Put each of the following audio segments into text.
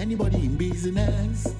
anybody in business.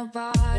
Our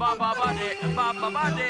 Baba body, Baba body. Condola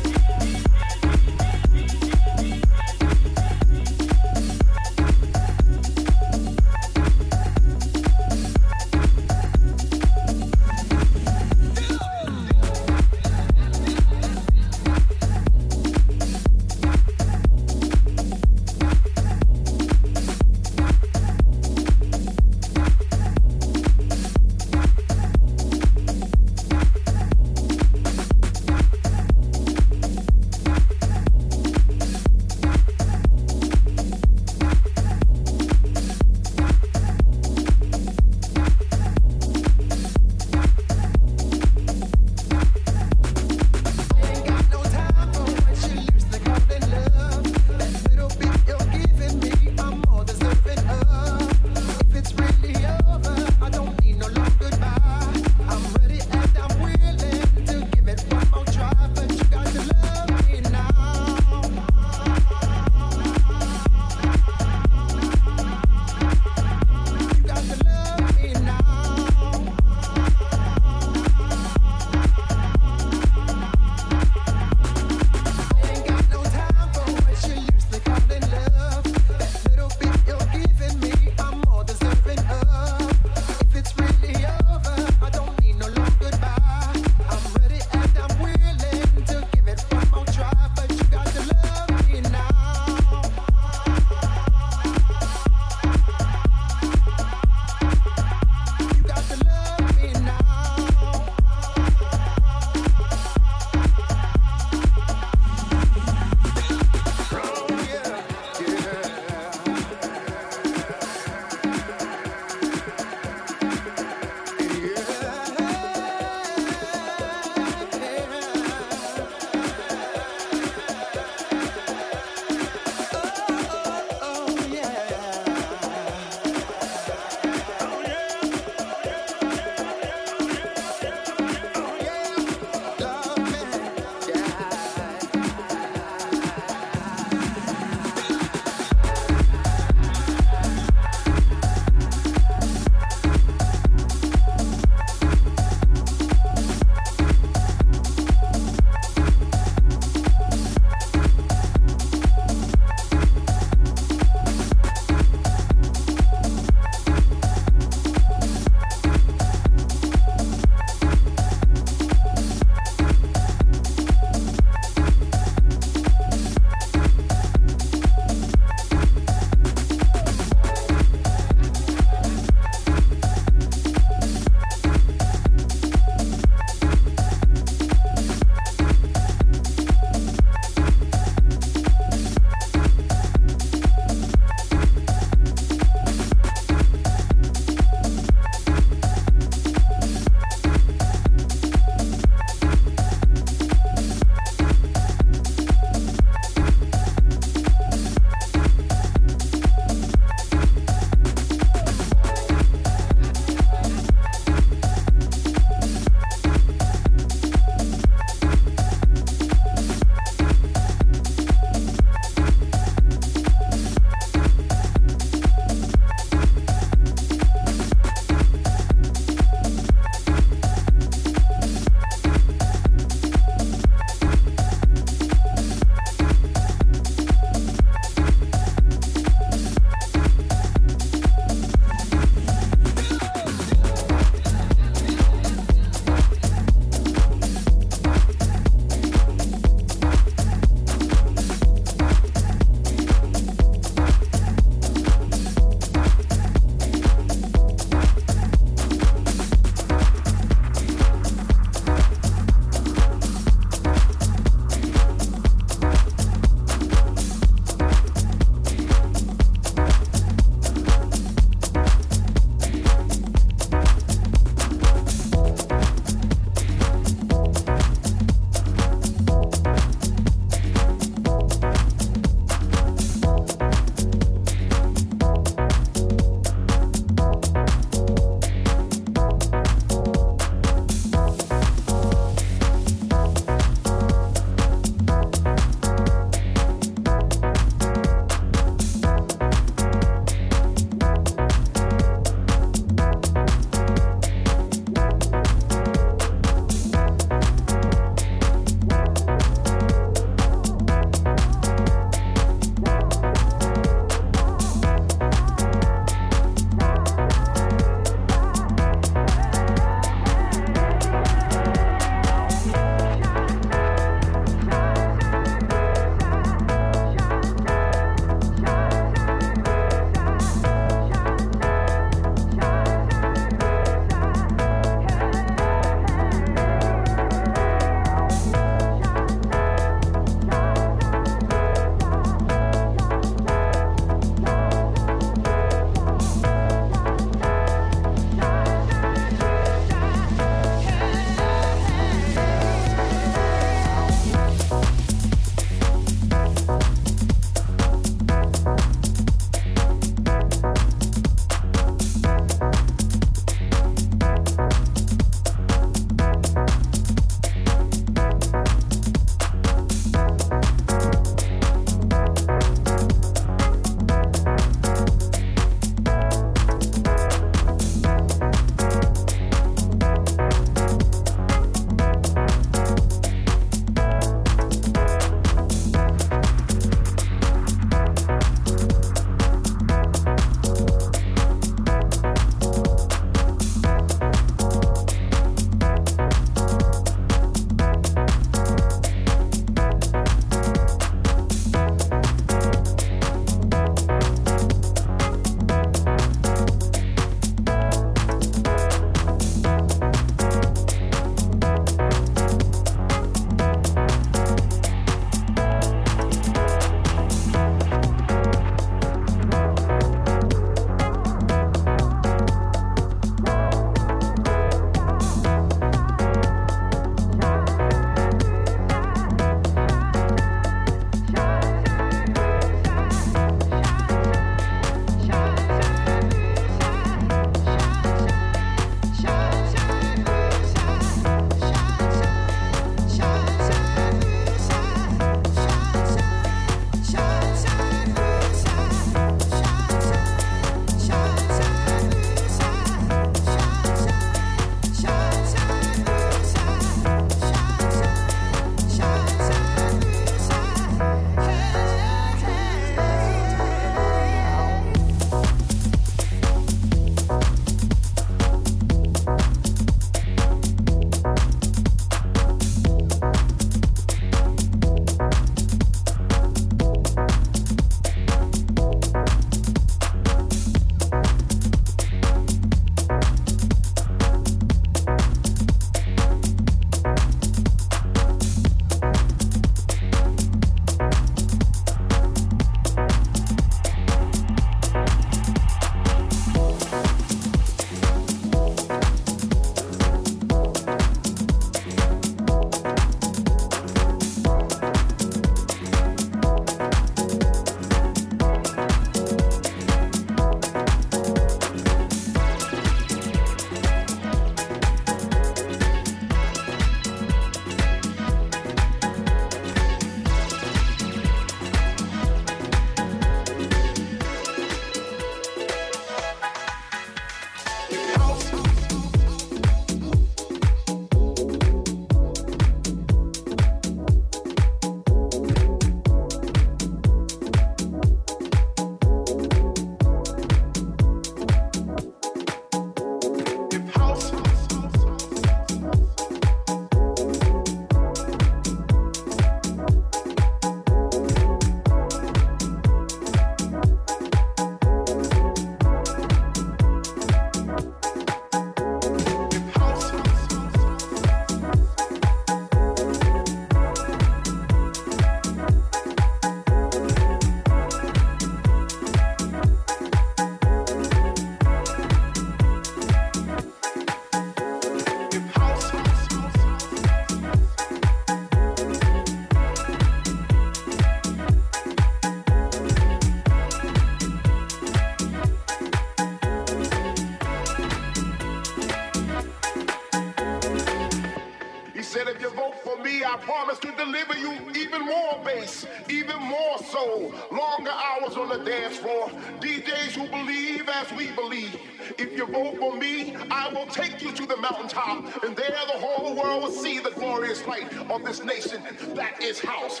Longer hours on the dance floor. DJs who believe as we believe. If you vote for me, I will take you to the mountaintop. And there the whole world will see the glorious light of this nation. That is house.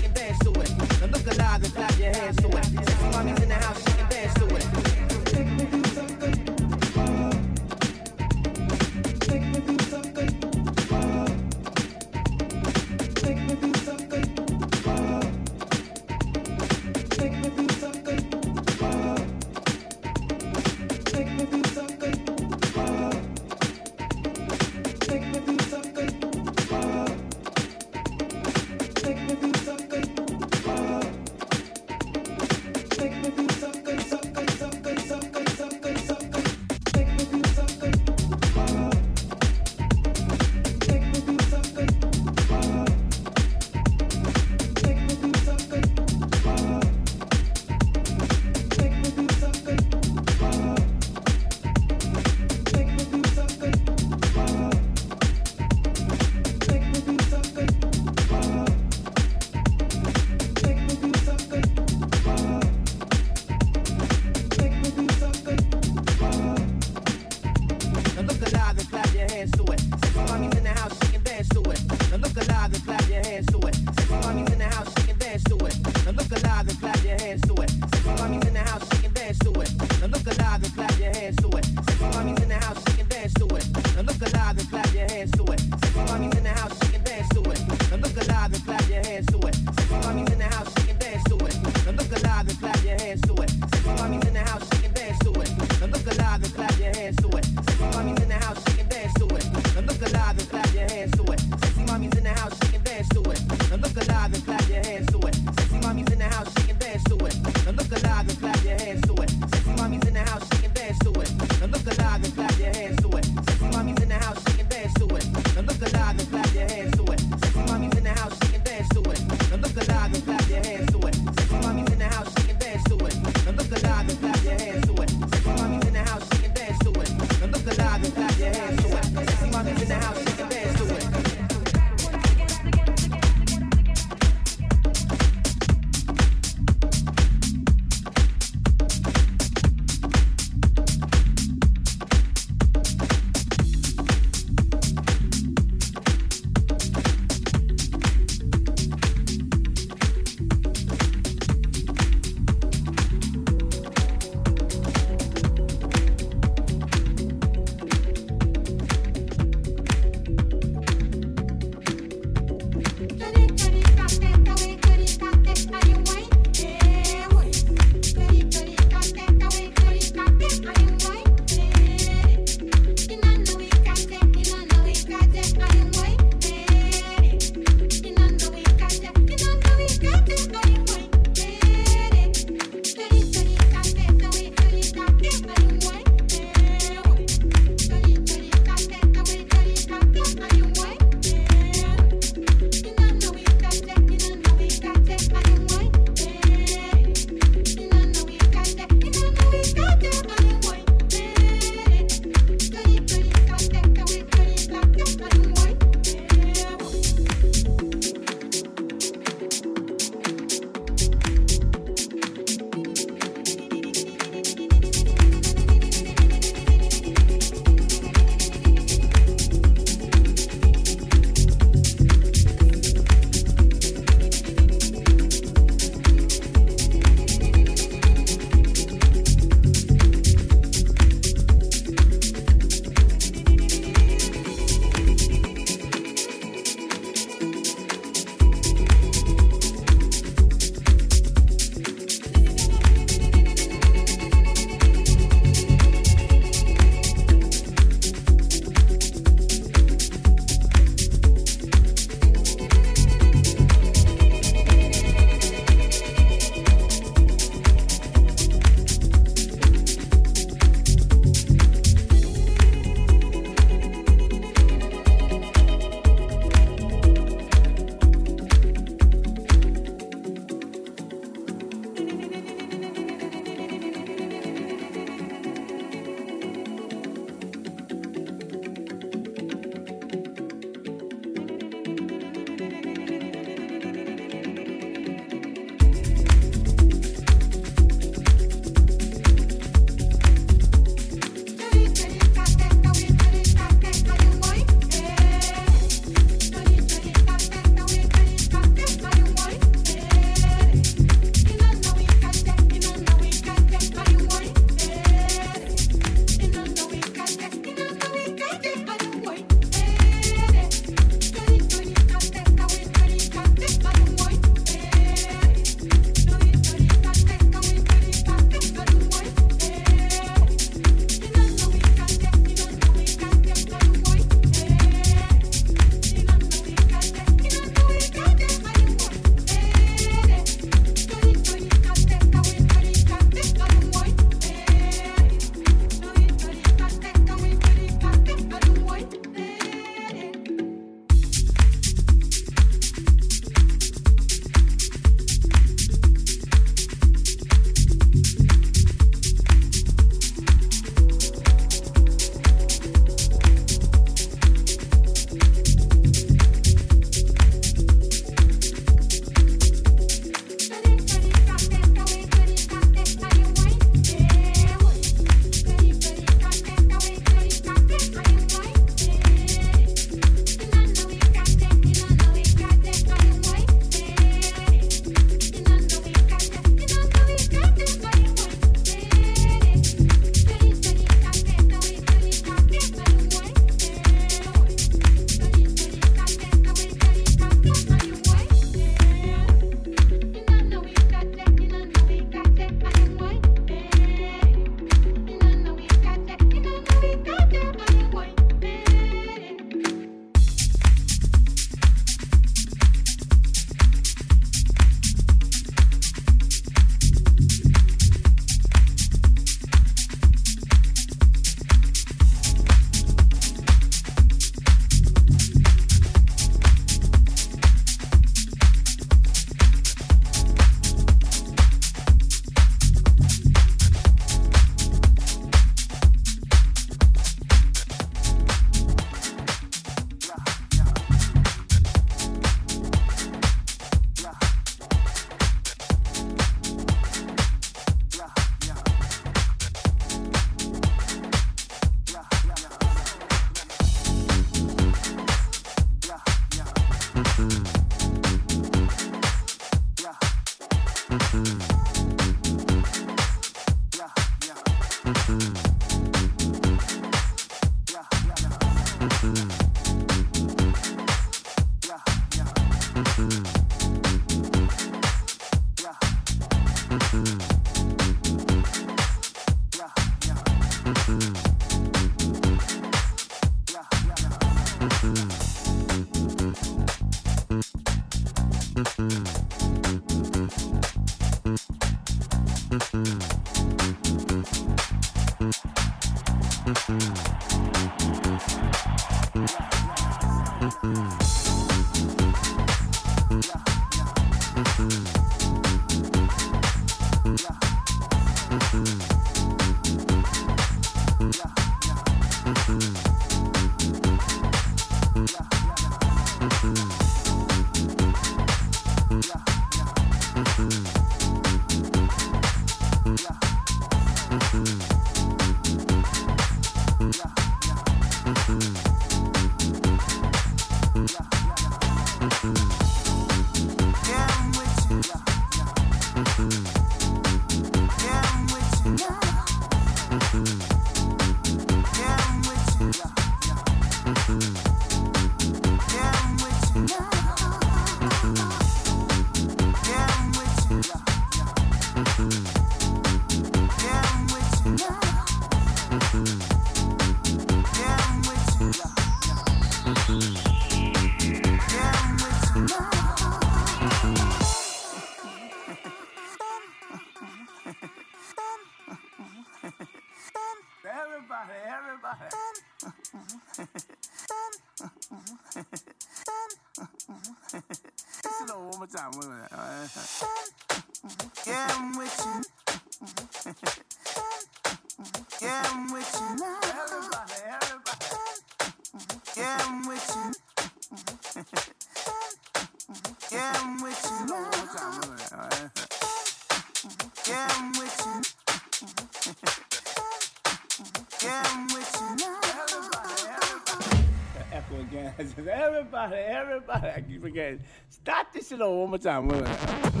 Everybody, everybody. I keep forgetting. Start this shit over one more time.